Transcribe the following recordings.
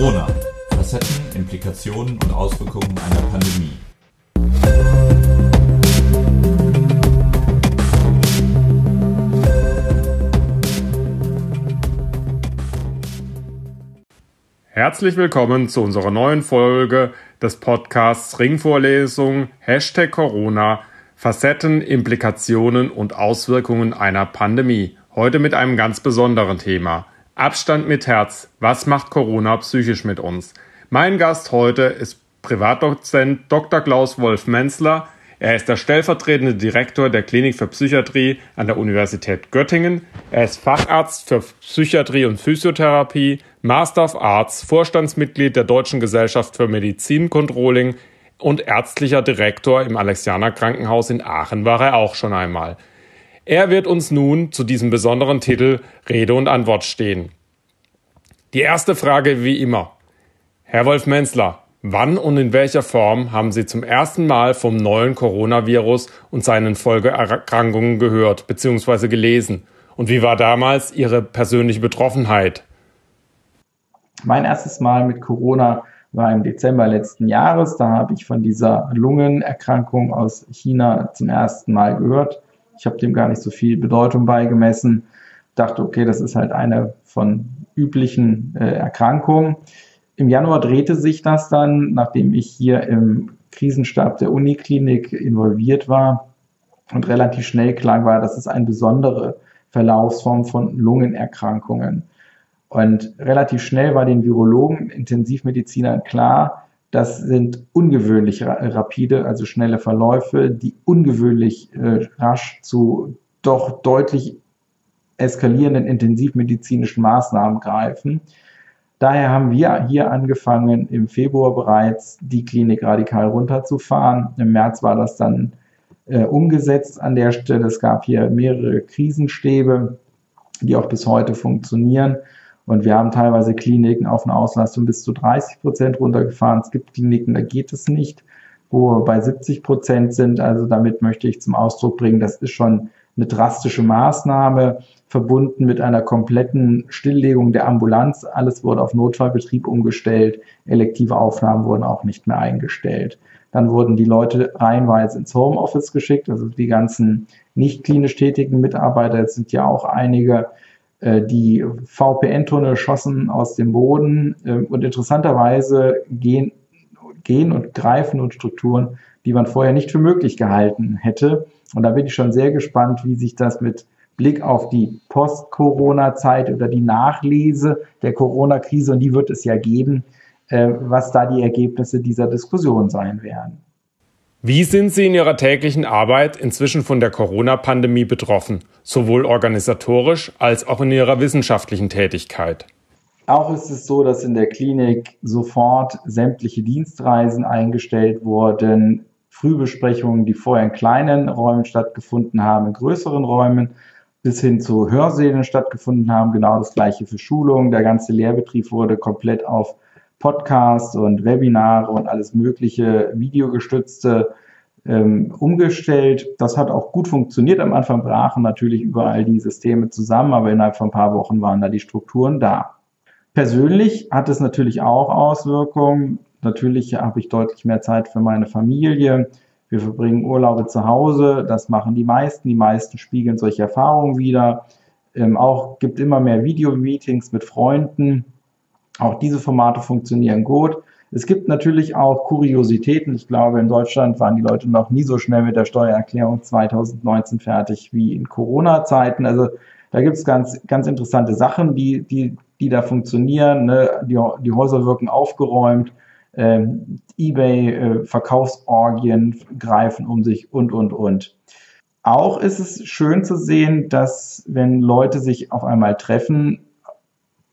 Corona. Facetten, Implikationen und Auswirkungen einer Pandemie. Herzlich willkommen zu unserer neuen Folge des Podcasts Ringvorlesung Hashtag Corona Facetten, Implikationen und Auswirkungen einer Pandemie. Heute mit einem ganz besonderen Thema. Abstand mit Herz. Was macht Corona psychisch mit uns? Mein Gast heute ist Privatdozent Dr. Klaus Wolf Menzler. Er ist der stellvertretende Direktor der Klinik für Psychiatrie an der Universität Göttingen. Er ist Facharzt für Psychiatrie und Physiotherapie, Master of Arts, Vorstandsmitglied der Deutschen Gesellschaft für Medizincontrolling und ärztlicher Direktor im Alexianer Krankenhaus in Aachen war er auch schon einmal. Er wird uns nun zu diesem besonderen Titel Rede und Antwort stehen. Die erste Frage wie immer. Herr Wolf Menzler, wann und in welcher Form haben Sie zum ersten Mal vom neuen Coronavirus und seinen Folgeerkrankungen gehört bzw. gelesen? Und wie war damals Ihre persönliche Betroffenheit? Mein erstes Mal mit Corona war im Dezember letzten Jahres. Da habe ich von dieser Lungenerkrankung aus China zum ersten Mal gehört. Ich habe dem gar nicht so viel Bedeutung beigemessen. Dachte, okay, das ist halt eine von üblichen äh, Erkrankungen. Im Januar drehte sich das dann, nachdem ich hier im Krisenstab der Uniklinik involviert war und relativ schnell klar war, dass es eine besondere Verlaufsform von Lungenerkrankungen. Und relativ schnell war den Virologen, Intensivmedizinern klar, das sind ungewöhnlich rapide, also schnelle Verläufe, die ungewöhnlich äh, rasch zu doch deutlich eskalierenden intensivmedizinischen Maßnahmen greifen. Daher haben wir hier angefangen, im Februar bereits die Klinik radikal runterzufahren. Im März war das dann äh, umgesetzt an der Stelle. Es gab hier mehrere Krisenstäbe, die auch bis heute funktionieren. Und wir haben teilweise Kliniken auf eine Auslastung bis zu 30 Prozent runtergefahren. Es gibt Kliniken, da geht es nicht, wo wir bei 70 Prozent sind. Also damit möchte ich zum Ausdruck bringen, das ist schon eine drastische Maßnahme, verbunden mit einer kompletten Stilllegung der Ambulanz. Alles wurde auf Notfallbetrieb umgestellt. Elektive Aufnahmen wurden auch nicht mehr eingestellt. Dann wurden die Leute reihenweise ins Homeoffice geschickt, also die ganzen nicht klinisch tätigen Mitarbeiter, jetzt sind ja auch einige, die VPN-Tunnel schossen aus dem Boden ähm, und interessanterweise gehen, gehen und greifen und Strukturen, die man vorher nicht für möglich gehalten hätte. Und da bin ich schon sehr gespannt, wie sich das mit Blick auf die Post-Corona-Zeit oder die Nachlese der Corona-Krise, und die wird es ja geben, äh, was da die Ergebnisse dieser Diskussion sein werden. Wie sind Sie in Ihrer täglichen Arbeit inzwischen von der Corona-Pandemie betroffen, sowohl organisatorisch als auch in Ihrer wissenschaftlichen Tätigkeit? Auch ist es so, dass in der Klinik sofort sämtliche Dienstreisen eingestellt wurden, Frühbesprechungen, die vorher in kleinen Räumen stattgefunden haben, in größeren Räumen bis hin zu Hörsälen stattgefunden haben. Genau das gleiche für Schulungen. Der ganze Lehrbetrieb wurde komplett auf Podcasts und Webinare und alles mögliche videogestützte ähm, umgestellt. Das hat auch gut funktioniert. Am Anfang brachen natürlich überall die Systeme zusammen, aber innerhalb von ein paar Wochen waren da die Strukturen da. Persönlich hat es natürlich auch Auswirkungen. Natürlich habe ich deutlich mehr Zeit für meine Familie. Wir verbringen Urlaube zu Hause. Das machen die meisten. Die meisten spiegeln solche Erfahrungen wieder. Ähm, auch gibt immer mehr Videomeetings mit Freunden. Auch diese Formate funktionieren gut. Es gibt natürlich auch Kuriositäten. Ich glaube, in Deutschland waren die Leute noch nie so schnell mit der Steuererklärung 2019 fertig wie in Corona-Zeiten. Also da gibt es ganz, ganz interessante Sachen, die, die, die da funktionieren. Ne? Die, die Häuser wirken aufgeräumt. Ähm, eBay, äh, greifen um sich und, und, und. Auch ist es schön zu sehen, dass wenn Leute sich auf einmal treffen,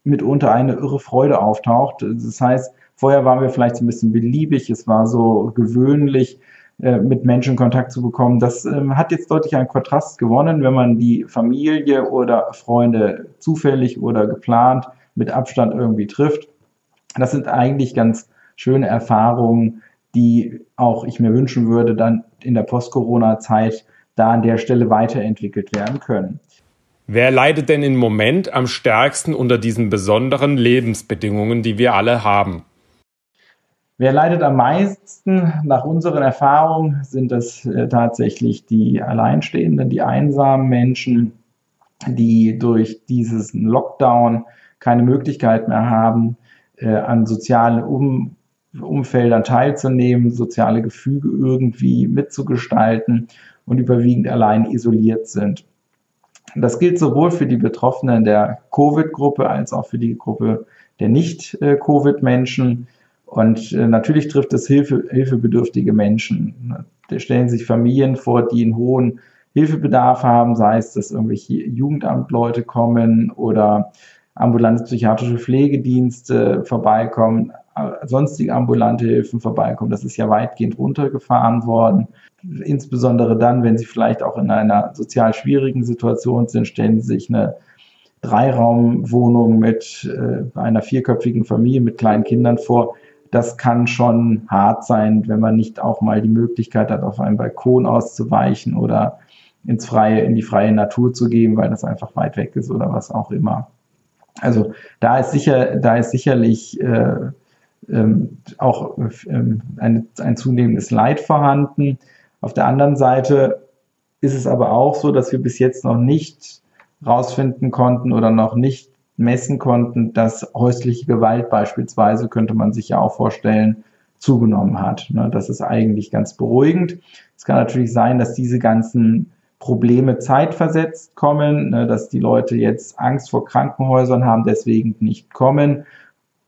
mitunter eine irre Freude auftaucht. Das heißt, vorher waren wir vielleicht so ein bisschen beliebig, es war so gewöhnlich, äh, mit Menschen Kontakt zu bekommen. Das ähm, hat jetzt deutlich einen Kontrast gewonnen, wenn man die Familie oder Freunde zufällig oder geplant mit Abstand irgendwie trifft. Das sind eigentlich ganz schöne Erfahrungen, die auch ich mir wünschen würde, dann in der Post-Corona-Zeit da an der Stelle weiterentwickelt werden können. Wer leidet denn im Moment am stärksten unter diesen besonderen Lebensbedingungen, die wir alle haben? Wer leidet am meisten? Nach unseren Erfahrungen sind es äh, tatsächlich die Alleinstehenden, die einsamen Menschen, die durch dieses Lockdown keine Möglichkeit mehr haben, äh, an sozialen um Umfeldern teilzunehmen, soziale Gefüge irgendwie mitzugestalten und überwiegend allein isoliert sind. Das gilt sowohl für die Betroffenen der Covid-Gruppe als auch für die Gruppe der Nicht-Covid-Menschen. Und äh, natürlich trifft es Hilfe, hilfebedürftige Menschen. Da stellen sich Familien vor, die einen hohen Hilfebedarf haben, sei es, dass irgendwelche Jugendamtleute kommen oder ambulante psychiatrische Pflegedienste vorbeikommen, äh, sonstige ambulante Hilfen vorbeikommen. Das ist ja weitgehend runtergefahren worden insbesondere dann, wenn sie vielleicht auch in einer sozial schwierigen Situation sind, stellen sie sich eine Dreiraumwohnung mit äh, einer vierköpfigen Familie mit kleinen Kindern vor. Das kann schon hart sein, wenn man nicht auch mal die Möglichkeit hat, auf einen Balkon auszuweichen oder ins freie, in die freie Natur zu gehen, weil das einfach weit weg ist oder was auch immer. Also da ist sicher, da ist sicherlich äh, ähm, auch ähm, ein, ein zunehmendes Leid vorhanden. Auf der anderen Seite ist es aber auch so, dass wir bis jetzt noch nicht rausfinden konnten oder noch nicht messen konnten, dass häusliche Gewalt beispielsweise, könnte man sich ja auch vorstellen, zugenommen hat. Ne, das ist eigentlich ganz beruhigend. Es kann natürlich sein, dass diese ganzen Probleme zeitversetzt kommen, ne, dass die Leute jetzt Angst vor Krankenhäusern haben, deswegen nicht kommen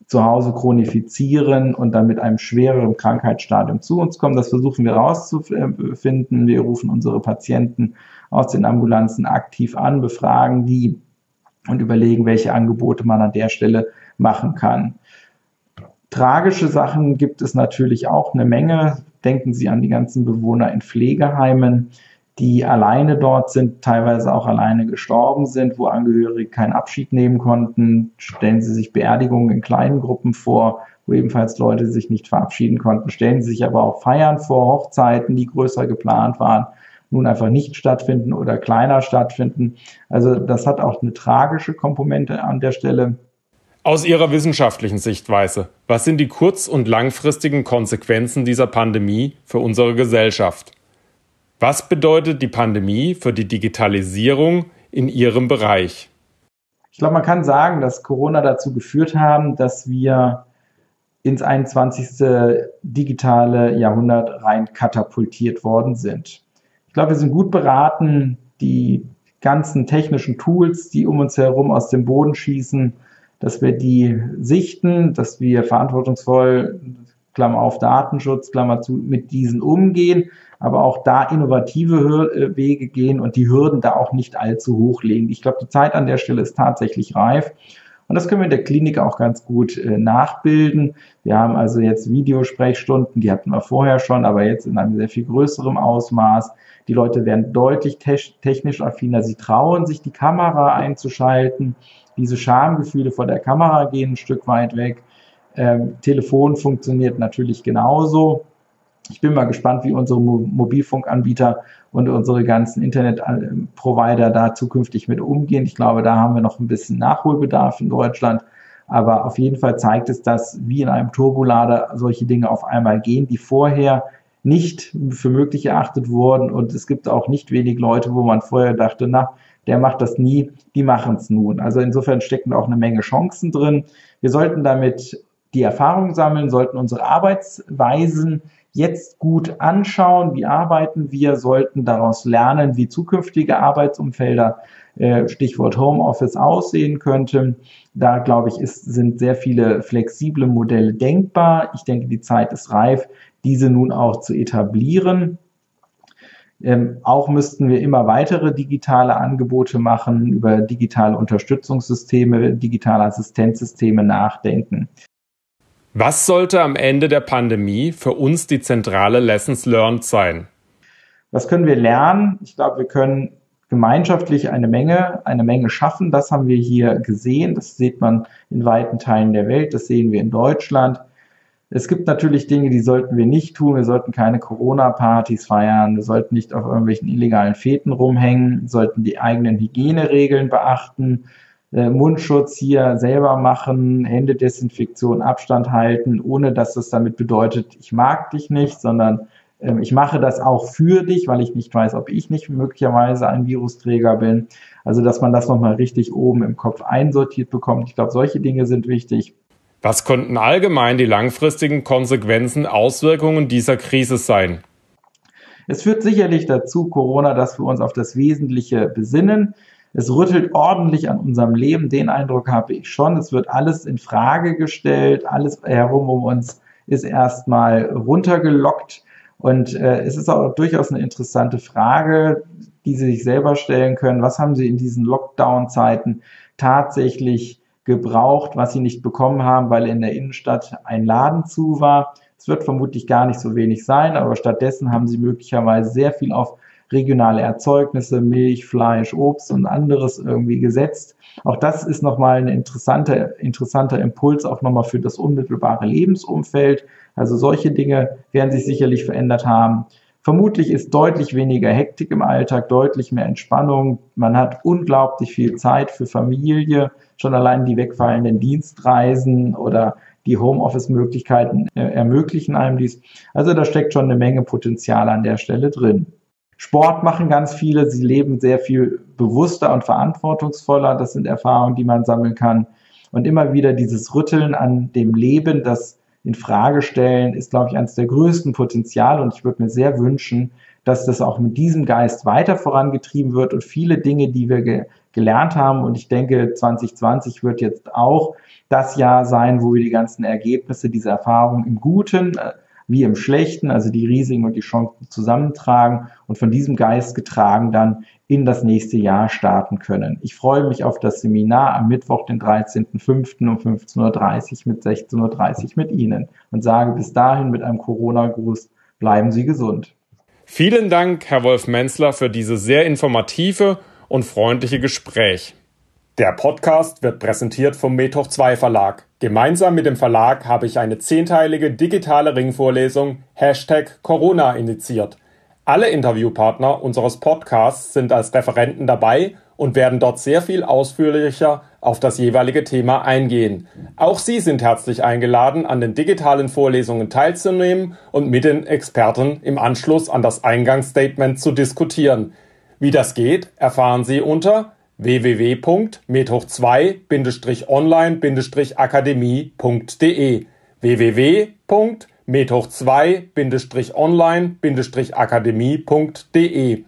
zu Hause chronifizieren und dann mit einem schwereren Krankheitsstadium zu uns kommen. Das versuchen wir rauszufinden. Wir rufen unsere Patienten aus den Ambulanzen aktiv an, befragen die und überlegen, welche Angebote man an der Stelle machen kann. Tragische Sachen gibt es natürlich auch eine Menge. Denken Sie an die ganzen Bewohner in Pflegeheimen, die alleine dort sind, teilweise auch alleine gestorben sind, wo Angehörige keinen Abschied nehmen konnten. Stellen Sie sich Beerdigungen in kleinen Gruppen vor, wo ebenfalls Leute sich nicht verabschieden konnten. Stellen Sie sich aber auch Feiern vor, Hochzeiten, die größer geplant waren, nun einfach nicht stattfinden oder kleiner stattfinden. Also das hat auch eine tragische Komponente an der Stelle. Aus Ihrer wissenschaftlichen Sichtweise, was sind die kurz- und langfristigen Konsequenzen dieser Pandemie für unsere Gesellschaft? Was bedeutet die Pandemie für die Digitalisierung in Ihrem Bereich? Ich glaube, man kann sagen, dass Corona dazu geführt haben, dass wir ins 21. digitale Jahrhundert rein katapultiert worden sind. Ich glaube, wir sind gut beraten, die ganzen technischen Tools, die um uns herum aus dem Boden schießen, dass wir die sichten, dass wir verantwortungsvoll, Klammer auf Datenschutz, Klammer zu, mit diesen umgehen, aber auch da innovative äh, Wege gehen und die Hürden da auch nicht allzu hoch legen. Ich glaube, die Zeit an der Stelle ist tatsächlich reif. Und das können wir in der Klinik auch ganz gut äh, nachbilden. Wir haben also jetzt Videosprechstunden, die hatten wir vorher schon, aber jetzt in einem sehr viel größeren Ausmaß. Die Leute werden deutlich te technisch affiner. Sie trauen sich, die Kamera einzuschalten. Diese Schamgefühle vor der Kamera gehen ein Stück weit weg. Ähm, Telefon funktioniert natürlich genauso. Ich bin mal gespannt, wie unsere Mobilfunkanbieter und unsere ganzen Internetprovider da zukünftig mit umgehen. Ich glaube, da haben wir noch ein bisschen Nachholbedarf in Deutschland. Aber auf jeden Fall zeigt es, dass wie in einem Turbolader solche Dinge auf einmal gehen, die vorher nicht für möglich erachtet wurden. Und es gibt auch nicht wenig Leute, wo man vorher dachte, na, der macht das nie, die machen es nun. Also insofern stecken auch eine Menge Chancen drin. Wir sollten damit die Erfahrung sammeln, sollten unsere Arbeitsweisen jetzt gut anschauen, wie arbeiten wir, sollten daraus lernen, wie zukünftige Arbeitsumfelder, äh, Stichwort Homeoffice, aussehen könnten. Da, glaube ich, ist, sind sehr viele flexible Modelle denkbar. Ich denke, die Zeit ist reif, diese nun auch zu etablieren. Ähm, auch müssten wir immer weitere digitale Angebote machen, über digitale Unterstützungssysteme, digitale Assistenzsysteme nachdenken. Was sollte am Ende der Pandemie für uns die zentrale Lessons learned sein? Was können wir lernen? Ich glaube, wir können gemeinschaftlich eine Menge, eine Menge schaffen. Das haben wir hier gesehen. Das sieht man in weiten Teilen der Welt. Das sehen wir in Deutschland. Es gibt natürlich Dinge, die sollten wir nicht tun. Wir sollten keine Corona-Partys feiern. Wir sollten nicht auf irgendwelchen illegalen Fäden rumhängen. Wir sollten die eigenen Hygieneregeln beachten. Äh, Mundschutz hier selber machen, Händedesinfektion, Abstand halten, ohne dass das damit bedeutet, ich mag dich nicht, sondern äh, ich mache das auch für dich, weil ich nicht weiß, ob ich nicht möglicherweise ein Virusträger bin. Also, dass man das nochmal richtig oben im Kopf einsortiert bekommt. Ich glaube, solche Dinge sind wichtig. Was könnten allgemein die langfristigen Konsequenzen, Auswirkungen dieser Krise sein? Es führt sicherlich dazu, Corona, dass wir uns auf das Wesentliche besinnen. Es rüttelt ordentlich an unserem Leben. Den Eindruck habe ich schon. Es wird alles in Frage gestellt. Alles herum um uns ist erstmal runtergelockt. Und äh, es ist auch durchaus eine interessante Frage, die Sie sich selber stellen können. Was haben Sie in diesen Lockdown-Zeiten tatsächlich gebraucht, was sie nicht bekommen haben, weil in der Innenstadt ein Laden zu war. Es wird vermutlich gar nicht so wenig sein, aber stattdessen haben sie möglicherweise sehr viel auf regionale Erzeugnisse, Milch, Fleisch, Obst und anderes irgendwie gesetzt. Auch das ist nochmal ein interessanter, interessanter Impuls auch nochmal für das unmittelbare Lebensumfeld. Also solche Dinge werden sich sicherlich verändert haben. Vermutlich ist deutlich weniger Hektik im Alltag, deutlich mehr Entspannung. Man hat unglaublich viel Zeit für Familie. Schon allein die wegfallenden Dienstreisen oder die Homeoffice-Möglichkeiten äh, ermöglichen einem dies. Also da steckt schon eine Menge Potenzial an der Stelle drin. Sport machen ganz viele. Sie leben sehr viel bewusster und verantwortungsvoller. Das sind Erfahrungen, die man sammeln kann. Und immer wieder dieses Rütteln an dem Leben, das in Frage stellen, ist, glaube ich, eines der größten Potenziale. Und ich würde mir sehr wünschen, dass das auch mit diesem Geist weiter vorangetrieben wird und viele Dinge, die wir ge gelernt haben. Und ich denke, 2020 wird jetzt auch das Jahr sein, wo wir die ganzen Ergebnisse dieser Erfahrung im Guten äh, wie im Schlechten, also die Risiken und die Chancen zusammentragen und von diesem Geist getragen dann in das nächste Jahr starten können. Ich freue mich auf das Seminar am Mittwoch, den 13.05. um 15.30 Uhr mit 16.30 Uhr mit Ihnen und sage bis dahin mit einem Corona-Gruß, bleiben Sie gesund. Vielen Dank, Herr Wolf Menzler, für diese sehr informative und freundliche Gespräch. Der Podcast wird präsentiert vom Methoch 2 Verlag. Gemeinsam mit dem Verlag habe ich eine zehnteilige digitale Ringvorlesung Hashtag Corona initiiert. Alle Interviewpartner unseres Podcasts sind als Referenten dabei und werden dort sehr viel ausführlicher auf das jeweilige Thema eingehen. Auch Sie sind herzlich eingeladen, an den digitalen Vorlesungen teilzunehmen und mit den Experten im Anschluss an das Eingangsstatement zu diskutieren. Wie das geht, erfahren Sie unter www.methoch2-online-akademie.de www.methoch2-online-akademie.de